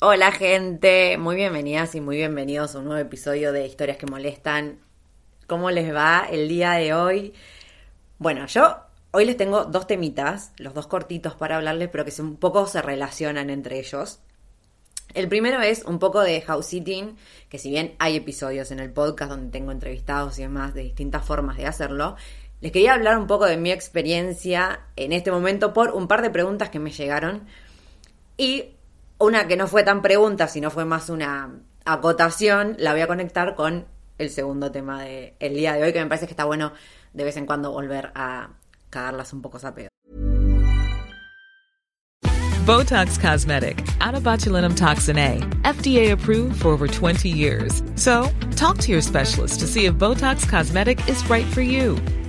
Hola gente, muy bienvenidas y muy bienvenidos a un nuevo episodio de Historias que Molestan. ¿Cómo les va el día de hoy? Bueno, yo hoy les tengo dos temitas, los dos cortitos para hablarles, pero que un poco se relacionan entre ellos. El primero es un poco de house sitting, que si bien hay episodios en el podcast donde tengo entrevistados y demás de distintas formas de hacerlo, les quería hablar un poco de mi experiencia en este momento por un par de preguntas que me llegaron. Y una que no fue tan pregunta, sino fue más una acotación, la voy a conectar con el segundo tema del el día de hoy, que me parece que está bueno de vez en cuando volver a cagarlas un poco a pedo. Botox Cosmetic, out botulinum toxin A, FDA approved for over 20 years. So, talk to your specialist to see if Botox Cosmetic is right for you.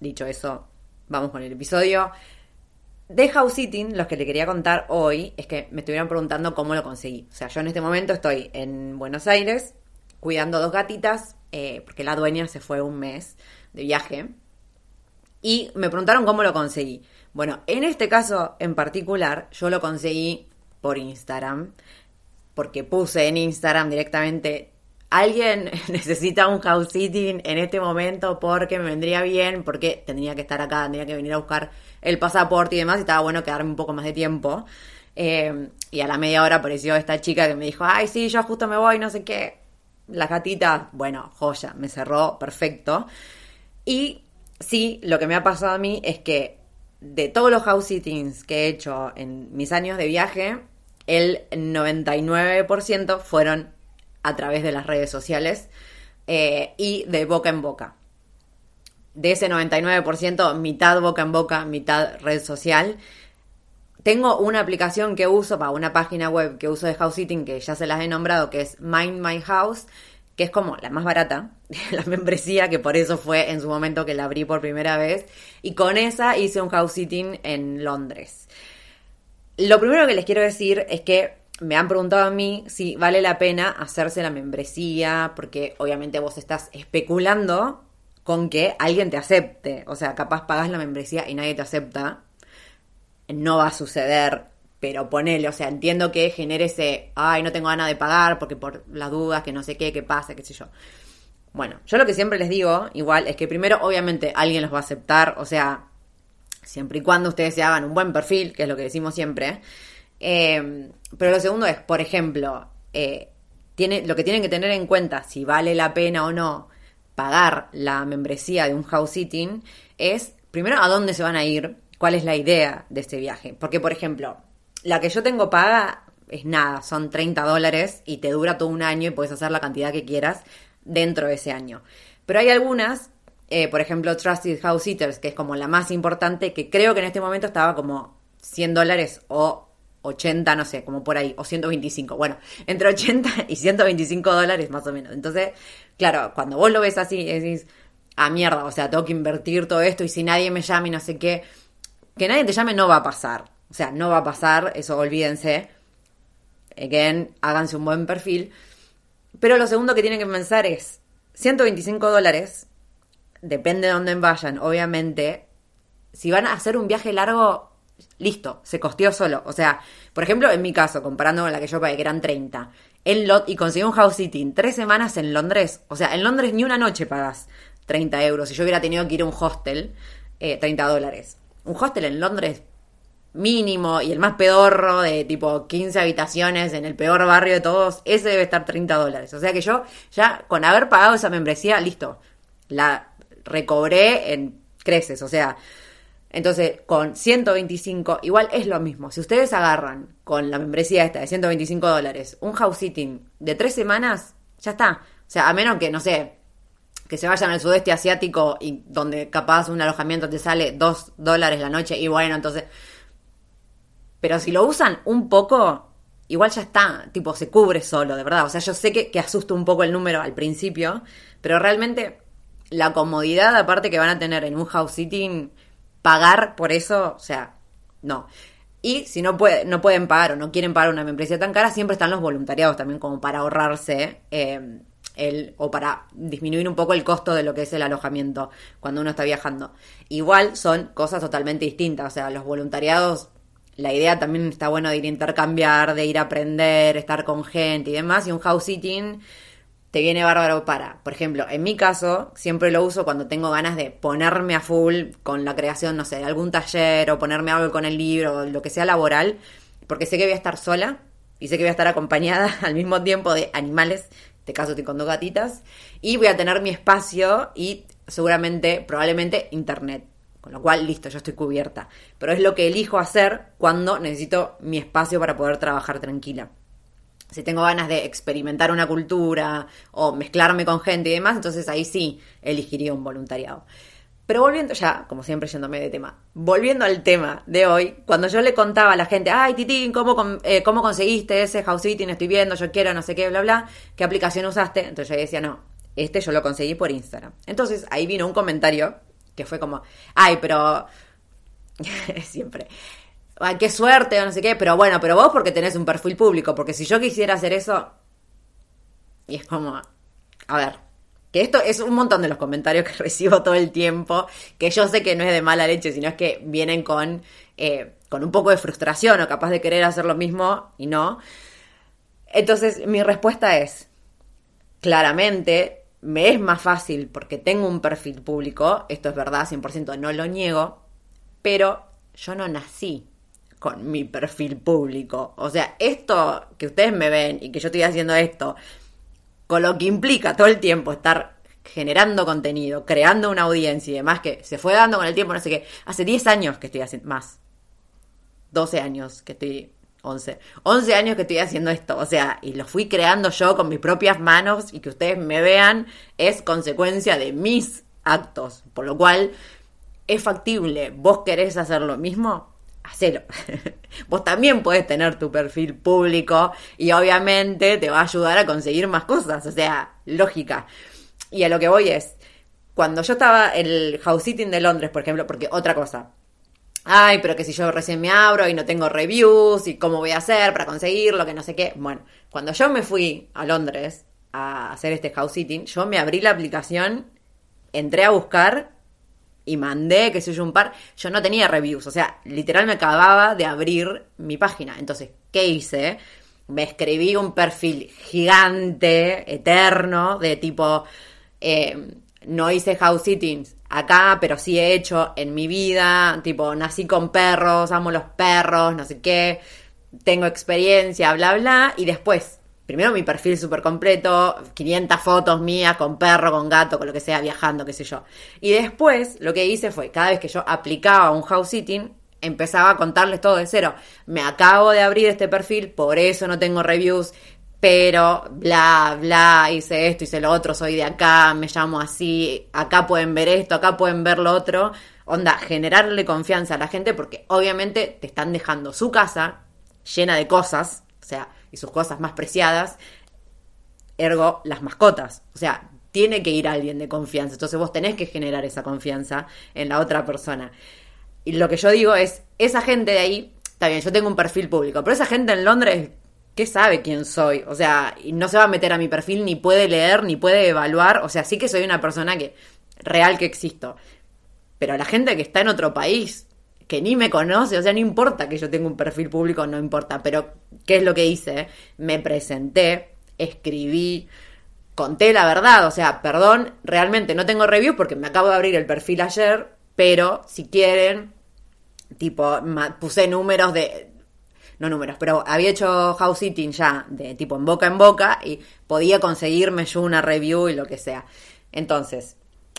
Dicho eso, vamos con el episodio. De house sitting, lo que le quería contar hoy es que me estuvieron preguntando cómo lo conseguí. O sea, yo en este momento estoy en Buenos Aires cuidando dos gatitas, eh, porque la dueña se fue un mes de viaje. Y me preguntaron cómo lo conseguí. Bueno, en este caso en particular, yo lo conseguí por Instagram, porque puse en Instagram directamente alguien necesita un house sitting en este momento porque me vendría bien, porque tendría que estar acá, tendría que venir a buscar el pasaporte y demás, y estaba bueno quedarme un poco más de tiempo. Eh, y a la media hora apareció esta chica que me dijo, ay, sí, yo justo me voy, no sé qué. La gatita, bueno, joya, me cerró, perfecto. Y sí, lo que me ha pasado a mí es que de todos los house sittings que he hecho en mis años de viaje, el 99% fueron a través de las redes sociales eh, y de boca en boca. De ese 99%, mitad boca en boca, mitad red social. Tengo una aplicación que uso para una página web que uso de house sitting que ya se las he nombrado, que es Mind My House, que es como la más barata, la membresía, que por eso fue en su momento que la abrí por primera vez. Y con esa hice un house sitting en Londres. Lo primero que les quiero decir es que me han preguntado a mí si vale la pena hacerse la membresía, porque obviamente vos estás especulando con que alguien te acepte. O sea, capaz pagas la membresía y nadie te acepta. No va a suceder, pero ponele, o sea, entiendo que genere ese, ay, no tengo ganas de pagar porque por las dudas, que no sé qué, qué pasa, qué sé yo. Bueno, yo lo que siempre les digo, igual, es que primero, obviamente, alguien los va a aceptar, o sea, siempre y cuando ustedes se hagan un buen perfil, que es lo que decimos siempre. Eh, pero lo segundo es, por ejemplo, eh, tiene, lo que tienen que tener en cuenta si vale la pena o no pagar la membresía de un house sitting es, primero, a dónde se van a ir, cuál es la idea de este viaje. Porque, por ejemplo, la que yo tengo paga es nada, son 30 dólares y te dura todo un año y puedes hacer la cantidad que quieras dentro de ese año. Pero hay algunas, eh, por ejemplo, Trusted House Sitters, que es como la más importante, que creo que en este momento estaba como 100 dólares o 80, no sé, como por ahí, o 125. Bueno, entre 80 y 125 dólares más o menos. Entonces, claro, cuando vos lo ves así, decís, ah, mierda, o sea, tengo que invertir todo esto y si nadie me llama y no sé qué, que nadie te llame no va a pasar. O sea, no va a pasar, eso olvídense. Again, háganse un buen perfil. Pero lo segundo que tienen que pensar es, 125 dólares depende de dónde vayan, obviamente. Si van a hacer un viaje largo, listo, se costeó solo. O sea, por ejemplo, en mi caso, comparando con la que yo pagué, que eran 30, en lot y conseguí un house sitting tres semanas en Londres. O sea, en Londres ni una noche pagas 30 euros. Si yo hubiera tenido que ir a un hostel, 30 eh, dólares. Un hostel en Londres mínimo y el más pedorro de tipo 15 habitaciones en el peor barrio de todos, ese debe estar 30 dólares. O sea que yo ya con haber pagado esa membresía, listo, la recobré en creces. O sea, entonces con 125 igual es lo mismo. Si ustedes agarran con la membresía esta de 125 dólares un house sitting de tres semanas, ya está. O sea, a menos que, no sé, que se vayan al sudeste asiático y donde capaz un alojamiento te sale 2 dólares la noche y bueno, entonces pero si lo usan un poco, igual ya está, tipo, se cubre solo, de verdad. O sea, yo sé que, que asusta un poco el número al principio, pero realmente la comodidad aparte que van a tener en un house sitting, pagar por eso, o sea, no. Y si no, puede, no pueden pagar o no quieren pagar una membresía tan cara, siempre están los voluntariados también como para ahorrarse eh, el, o para disminuir un poco el costo de lo que es el alojamiento cuando uno está viajando. Igual son cosas totalmente distintas, o sea, los voluntariados la idea también está bueno de ir a intercambiar, de ir a aprender, estar con gente y demás. Y un house sitting te viene bárbaro para. Por ejemplo, en mi caso, siempre lo uso cuando tengo ganas de ponerme a full con la creación, no sé, de algún taller o ponerme algo con el libro lo que sea laboral, porque sé que voy a estar sola y sé que voy a estar acompañada al mismo tiempo de animales. En este caso estoy con dos gatitas. Y voy a tener mi espacio y seguramente, probablemente, internet. Con lo cual, listo, yo estoy cubierta. Pero es lo que elijo hacer cuando necesito mi espacio para poder trabajar tranquila. Si tengo ganas de experimentar una cultura o mezclarme con gente y demás, entonces ahí sí elegiría un voluntariado. Pero volviendo ya, como siempre yéndome de tema, volviendo al tema de hoy, cuando yo le contaba a la gente, ay Titín, ¿cómo, eh, ¿cómo conseguiste ese house sitting? Estoy viendo, yo quiero, no sé qué, bla, bla, ¿qué aplicación usaste? Entonces yo decía, no, este yo lo conseguí por Instagram. Entonces ahí vino un comentario que fue como, ay, pero siempre, qué suerte o no sé qué, pero bueno, pero vos porque tenés un perfil público, porque si yo quisiera hacer eso, y es como, a ver, que esto es un montón de los comentarios que recibo todo el tiempo, que yo sé que no es de mala leche, sino es que vienen con, eh, con un poco de frustración o capaz de querer hacer lo mismo y no. Entonces, mi respuesta es, claramente, me es más fácil porque tengo un perfil público, esto es verdad, 100% no lo niego, pero yo no nací con mi perfil público. O sea, esto que ustedes me ven y que yo estoy haciendo esto, con lo que implica todo el tiempo estar generando contenido, creando una audiencia y demás, que se fue dando con el tiempo, no sé qué, hace 10 años que estoy haciendo, más, 12 años que estoy 11. 11 años que estoy haciendo esto, o sea, y lo fui creando yo con mis propias manos y que ustedes me vean es consecuencia de mis actos, por lo cual es factible. ¿Vos querés hacer lo mismo? Hacelo. Vos también puedes tener tu perfil público y obviamente te va a ayudar a conseguir más cosas, o sea, lógica. Y a lo que voy es, cuando yo estaba en el house sitting de Londres, por ejemplo, porque otra cosa, ay, pero que si yo recién me abro y no tengo reviews y cómo voy a hacer para conseguirlo, que no sé qué. Bueno, cuando yo me fui a Londres a hacer este house sitting, yo me abrí la aplicación, entré a buscar y mandé, que soy yo un par, yo no tenía reviews, o sea, literal me acababa de abrir mi página. Entonces, ¿qué hice? Me escribí un perfil gigante, eterno, de tipo, eh, no hice house sittings acá, pero sí he hecho en mi vida, tipo, nací con perros, amo los perros, no sé qué, tengo experiencia, bla, bla, y después, primero mi perfil súper completo, 500 fotos mías con perro, con gato, con lo que sea, viajando, qué sé yo. Y después lo que hice fue, cada vez que yo aplicaba un house sitting, empezaba a contarles todo de cero. Me acabo de abrir este perfil, por eso no tengo reviews, pero bla, bla, hice esto, hice lo otro, soy de acá, me llamo así, acá pueden ver esto, acá pueden ver lo otro. Onda, generarle confianza a la gente porque obviamente te están dejando su casa llena de cosas, o sea, y sus cosas más preciadas, ergo las mascotas. O sea, tiene que ir alguien de confianza. Entonces vos tenés que generar esa confianza en la otra persona. Y lo que yo digo es, esa gente de ahí, está bien, yo tengo un perfil público, pero esa gente en Londres ¿qué sabe quién soy? O sea, no se va a meter a mi perfil, ni puede leer, ni puede evaluar. O sea, sí que soy una persona que real que existo. Pero la gente que está en otro país, que ni me conoce, o sea, no importa que yo tenga un perfil público, no importa, pero ¿qué es lo que hice? Me presenté, escribí, conté la verdad, o sea, perdón, realmente no tengo review porque me acabo de abrir el perfil ayer, pero si quieren, tipo, puse números de, no números, pero había hecho house sitting ya de tipo en boca en boca y podía conseguirme yo una review y lo que sea. Entonces,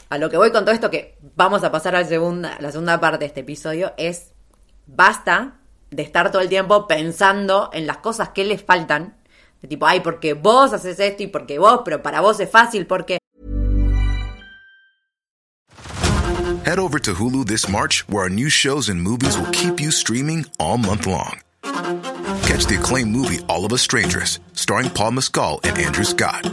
a lo que voy con todo esto, que vamos a pasar a la segunda, la segunda parte de este episodio, es basta de estar todo el tiempo pensando en las cosas que les faltan. De tipo, ay, porque vos haces esto y porque vos, pero para vos es fácil porque... Head over to Hulu this March, where our new shows and movies will keep you streaming all month long. Catch the acclaimed movie All of Us Strangers, starring Paul Mescal and Andrew Scott.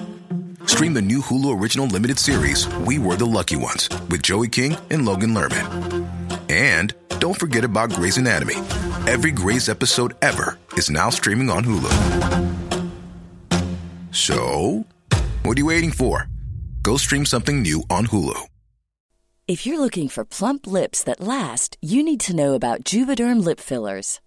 Stream the new Hulu original limited series We Were the Lucky Ones with Joey King and Logan Lerman. And don't forget about Grey's Anatomy. Every Grey's episode ever is now streaming on Hulu. So, what are you waiting for? Go stream something new on Hulu. If you're looking for plump lips that last, you need to know about Juvederm lip fillers.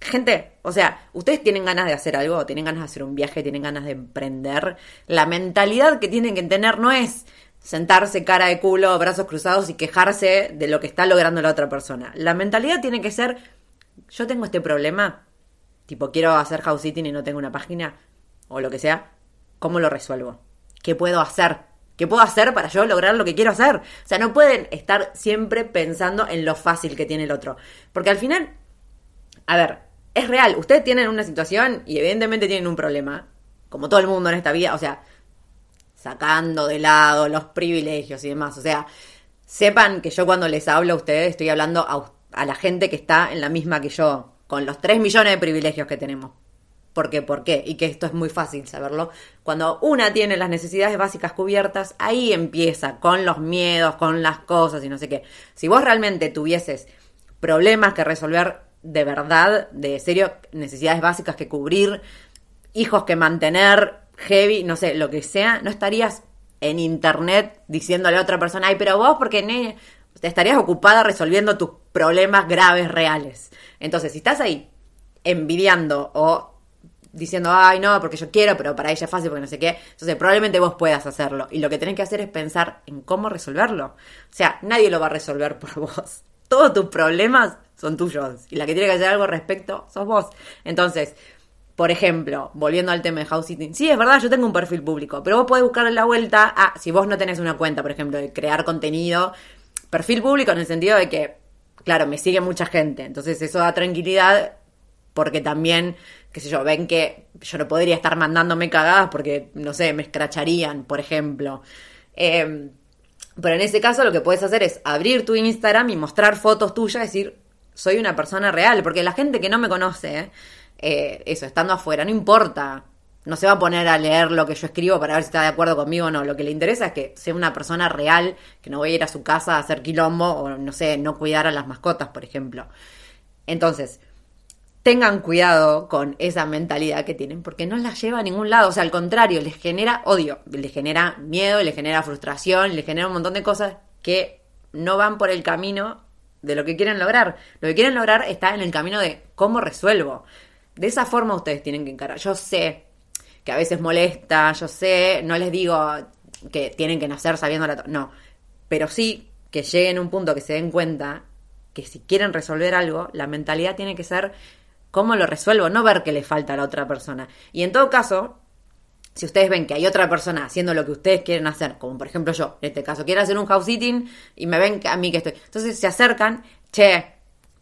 Gente, o sea, ustedes tienen ganas de hacer algo, tienen ganas de hacer un viaje, tienen ganas de emprender. La mentalidad que tienen que tener no es sentarse cara de culo, brazos cruzados y quejarse de lo que está logrando la otra persona. La mentalidad tiene que ser, yo tengo este problema, tipo quiero hacer house sitting y no tengo una página, o lo que sea, ¿cómo lo resuelvo? ¿Qué puedo hacer? ¿Qué puedo hacer para yo lograr lo que quiero hacer? O sea, no pueden estar siempre pensando en lo fácil que tiene el otro. Porque al final, a ver, es real, ustedes tienen una situación y evidentemente tienen un problema, como todo el mundo en esta vida, o sea, sacando de lado los privilegios y demás, o sea, sepan que yo cuando les hablo a ustedes estoy hablando a, la gente que está en la misma que yo, con los 3 millones de privilegios que tenemos. ¿Por qué? ¿Por qué? Y que esto es muy fácil saberlo. Cuando una tiene las necesidades básicas cubiertas, ahí empieza con los miedos, con las cosas y no sé qué. Si vos realmente tuvieses problemas que resolver de verdad, de serio, necesidades básicas que cubrir, hijos que mantener, heavy, no sé, lo que sea, no estarías en internet diciéndole a otra persona, ay, pero vos, porque ne te estarías ocupada resolviendo tus problemas graves, reales. Entonces, si estás ahí envidiando o diciendo, ay, no, porque yo quiero, pero para ella es fácil, porque no sé qué, entonces probablemente vos puedas hacerlo. Y lo que tenés que hacer es pensar en cómo resolverlo. O sea, nadie lo va a resolver por vos. Todos tus problemas son tuyos. Y la que tiene que hacer algo al respecto sos vos. Entonces, por ejemplo, volviendo al tema de house sitting, sí, es verdad, yo tengo un perfil público, pero vos podés buscarle la vuelta a, si vos no tenés una cuenta, por ejemplo, de crear contenido, perfil público en el sentido de que, claro, me sigue mucha gente, entonces eso da tranquilidad porque también, qué sé yo, ven que yo no podría estar mandándome cagadas porque, no sé, me escracharían, por ejemplo. Eh, pero en ese caso lo que puedes hacer es abrir tu Instagram y mostrar fotos tuyas, decir, soy una persona real, porque la gente que no me conoce, eh, eso, estando afuera, no importa no se va a poner a leer lo que yo escribo para ver si está de acuerdo conmigo o no. Lo que le interesa es que sea una persona real, que no voy a ir a su casa a hacer quilombo o, no sé, no cuidar a las mascotas, por ejemplo. Entonces, tengan cuidado con esa mentalidad que tienen, porque no las lleva a ningún lado. O sea, al contrario, les genera odio, les genera miedo, les genera frustración, les genera un montón de cosas que no van por el camino de lo que quieren lograr. Lo que quieren lograr está en el camino de cómo resuelvo. De esa forma ustedes tienen que encarar. Yo sé que a veces molesta, yo sé, no les digo que tienen que nacer sabiendo la... No, pero sí que lleguen a un punto que se den cuenta que si quieren resolver algo, la mentalidad tiene que ser cómo lo resuelvo, no ver que le falta a la otra persona. Y en todo caso, si ustedes ven que hay otra persona haciendo lo que ustedes quieren hacer, como por ejemplo yo, en este caso, quiero hacer un house sitting y me ven a mí que estoy. Entonces se acercan, che,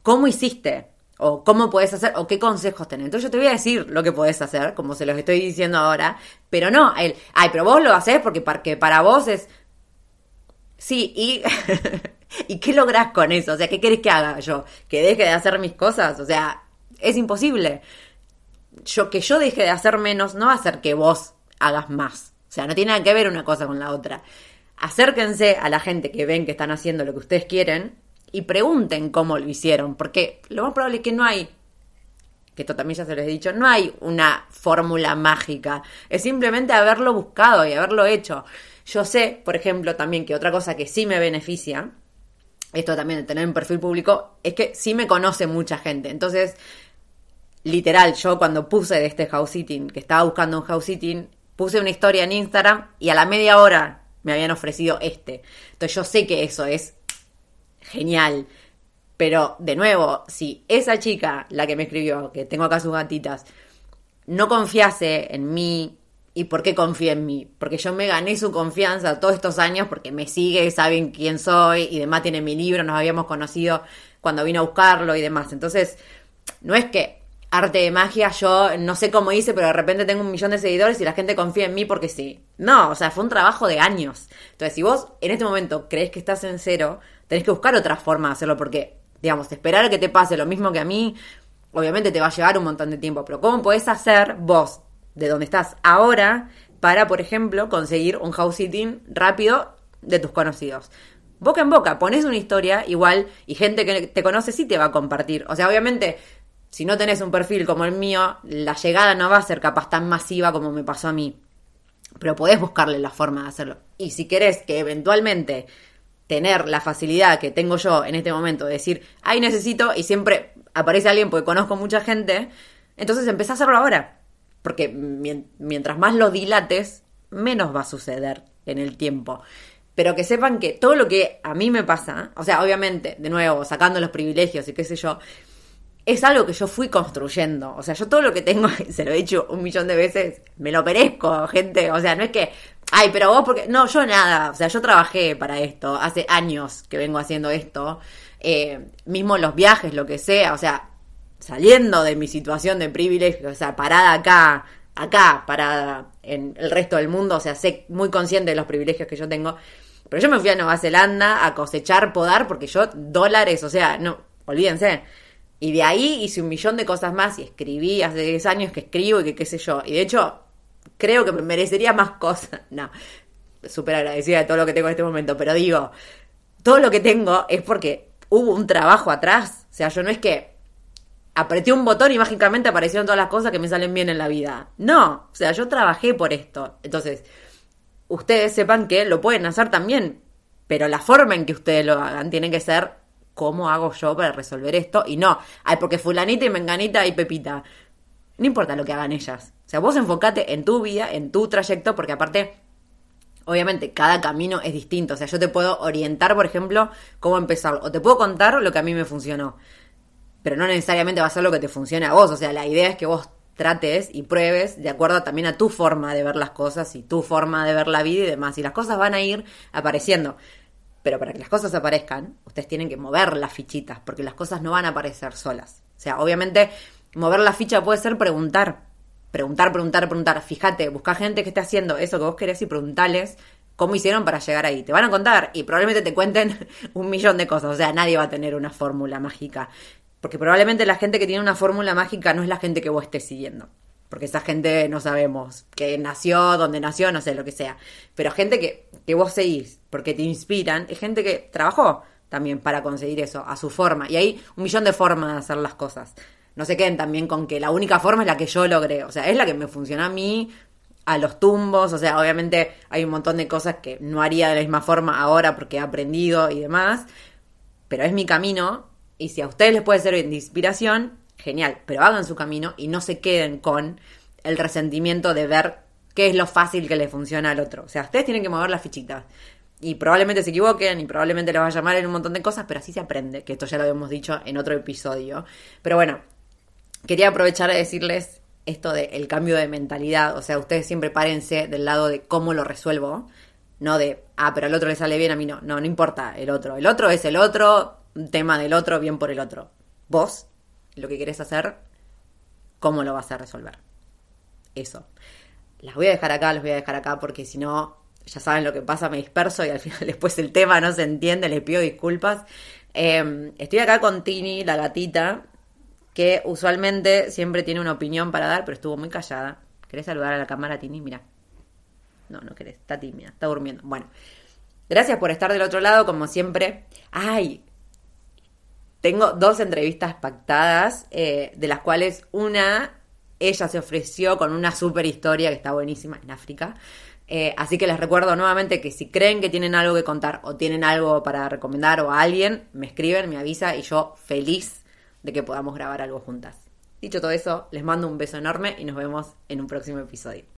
¿cómo hiciste? o cómo puedes hacer, o qué consejos tenés. Entonces yo te voy a decir lo que podés hacer, como se los estoy diciendo ahora, pero no, el, ay, pero vos lo haces porque para, para vos es... Sí, y... ¿Y qué lográs con eso? O sea, ¿qué querés que haga yo? ¿Que deje de hacer mis cosas? O sea, es imposible. Yo, que yo deje de hacer menos no va a hacer que vos hagas más. O sea, no tiene nada que ver una cosa con la otra. Acérquense a la gente que ven que están haciendo lo que ustedes quieren y pregunten cómo lo hicieron, porque lo más probable es que no hay, que esto también ya se les he dicho, no hay una fórmula mágica, es simplemente haberlo buscado y haberlo hecho. Yo sé, por ejemplo, también que otra cosa que sí me beneficia, esto también de tener un perfil público, es que sí me conoce mucha gente. Entonces, literal, yo cuando puse de este house sitting, que estaba buscando un house sitting, puse una historia en Instagram y a la media hora me habían ofrecido este. Entonces yo sé que eso es genial. Pero, de nuevo, si esa chica, la que me escribió, que tengo acá sus gatitas, no confiase en mí, ¿y por qué confía en mí? Porque yo me gané su confianza todos estos años, porque me sigue, saben quién soy, y demás tiene mi libro, nos habíamos conocido cuando vino a buscarlo y demás. Entonces, no es que arte de magia, yo no sé cómo hice, pero de repente tengo un millón de seguidores y la gente confía en mí porque sí. No, o sea, fue un trabajo de años. Entonces, si vos en este momento crees que estás en cero, tenés que buscar otra forma de hacerlo porque, digamos, esperar a que te pase lo mismo que a mí, obviamente te va a llevar un montón de tiempo. Pero ¿cómo podés hacer vos, de donde estás ahora, para, por ejemplo, conseguir un house sitting rápido de tus conocidos? Boca en boca, pones una historia igual y gente que te conoce sí te va a compartir. O sea, obviamente si no tenés un perfil como el mío, la llegada no va a ser capaz tan masiva como me pasó a mí. Pero podés buscarle la forma de hacerlo. Y si querés que eventualmente tener la facilidad que tengo yo en este momento de decir, ay, necesito, y siempre aparece alguien porque conozco mucha gente, entonces empecé a hacerlo ahora. Porque mientras más lo dilates, menos va a suceder en el tiempo. Pero que sepan que todo lo que a mí me pasa, o sea, obviamente, de nuevo, sacando los privilegios y qué sé yo, es algo que yo fui construyendo. O sea, yo todo lo que tengo, se lo he dicho un millón de veces, me lo perezco, gente. O sea, no es que, ay, pero vos porque... No, yo nada. O sea, yo trabajé para esto. Hace años que vengo haciendo esto. Eh, mismo los viajes, lo que sea. O sea, saliendo de mi situación de privilegio, o sea, parada acá, acá, parada en el resto del mundo. O sea, sé muy consciente de los privilegios que yo tengo. Pero yo me fui a Nueva Zelanda a cosechar, podar, porque yo, dólares, o sea, no, olvídense y de ahí hice un millón de cosas más y escribí hace 10 años que escribo y que qué sé yo. Y de hecho, creo que me merecería más cosas. No, súper agradecida de todo lo que tengo en este momento. Pero digo, todo lo que tengo es porque hubo un trabajo atrás. O sea, yo no es que apreté un botón y mágicamente aparecieron todas las cosas que me salen bien en la vida. No, o sea, yo trabajé por esto. Entonces, ustedes sepan que lo pueden hacer también. Pero la forma en que ustedes lo hagan tiene que ser ¿cómo hago yo para resolver esto? Y no, ay, porque fulanita y menganita y pepita. No importa lo que hagan ellas. O sea, vos enfocate en tu vida, en tu trayecto, porque aparte, obviamente, cada camino es distinto. O sea, yo te puedo orientar, por ejemplo, cómo empezar. O te puedo contar lo que a mí me funcionó. Pero no necesariamente va a ser lo que te funcione a vos. O sea, la idea es que vos trates y pruebes de acuerdo también a tu forma de ver las cosas y tu forma de ver la vida y demás. Y las cosas van a ir apareciendo. Pero para que las cosas aparezcan, ustedes tienen que mover las fichitas, porque las cosas no van a aparecer solas. O sea, obviamente, mover la ficha puede ser preguntar. Preguntar, preguntar, preguntar. Fíjate, busca gente que esté haciendo eso que vos querés y preguntales cómo hicieron para llegar ahí. Te van a contar y probablemente te cuenten un millón de cosas. O sea, nadie va a tener una fórmula mágica. Porque probablemente la gente que tiene una fórmula mágica no es la gente que vos estés siguiendo. Porque esa gente no sabemos que nació, dónde nació, no sé, lo que sea. Pero gente que, que vos seguís porque te inspiran, es gente que trabajó también para conseguir eso, a su forma. Y hay un millón de formas de hacer las cosas. No se queden también con que la única forma es la que yo logré. O sea, es la que me funciona a mí, a los tumbos. O sea, obviamente hay un montón de cosas que no haría de la misma forma ahora porque he aprendido y demás. Pero es mi camino. Y si a ustedes les puede servir de inspiración, genial. Pero hagan su camino y no se queden con el resentimiento de ver qué es lo fácil que le funciona al otro. O sea, ustedes tienen que mover las fichitas y probablemente se equivoquen y probablemente les va a llamar en un montón de cosas, pero así se aprende, que esto ya lo habíamos dicho en otro episodio. Pero bueno, quería aprovechar de decirles esto del cambio de mentalidad, o sea, ustedes siempre párense del lado de cómo lo resuelvo, no de, ah, pero al otro le sale bien, a mí no, no, no importa el otro, el otro es el otro, tema del otro, bien por el otro. Vos, lo que querés hacer, ¿cómo lo vas a resolver? Eso. Las voy a dejar acá, los voy a dejar acá porque si no ya saben lo que pasa, me disperso y al final después el tema no se entiende, les pido disculpas. Em, estoy acá con Tini, la gatita, que usualmente siempre tiene una opinión para dar, pero estuvo muy callada. ¿Querés saludar a la cámara, Tini? Mira. No, no querés, está tímida, está durmiendo. Bueno, gracias por estar del otro lado, como siempre. ¡Ay! Tengo dos entrevistas pactadas, eh, de las cuales una, ella se ofreció con una super historia que está buenísima en África. Eh, así que les recuerdo nuevamente que si creen que tienen algo que contar o tienen algo para recomendar o a alguien, me escriben, me avisa y yo feliz de que podamos grabar algo juntas. Dicho todo eso, les mando un beso enorme y nos vemos en un próximo episodio.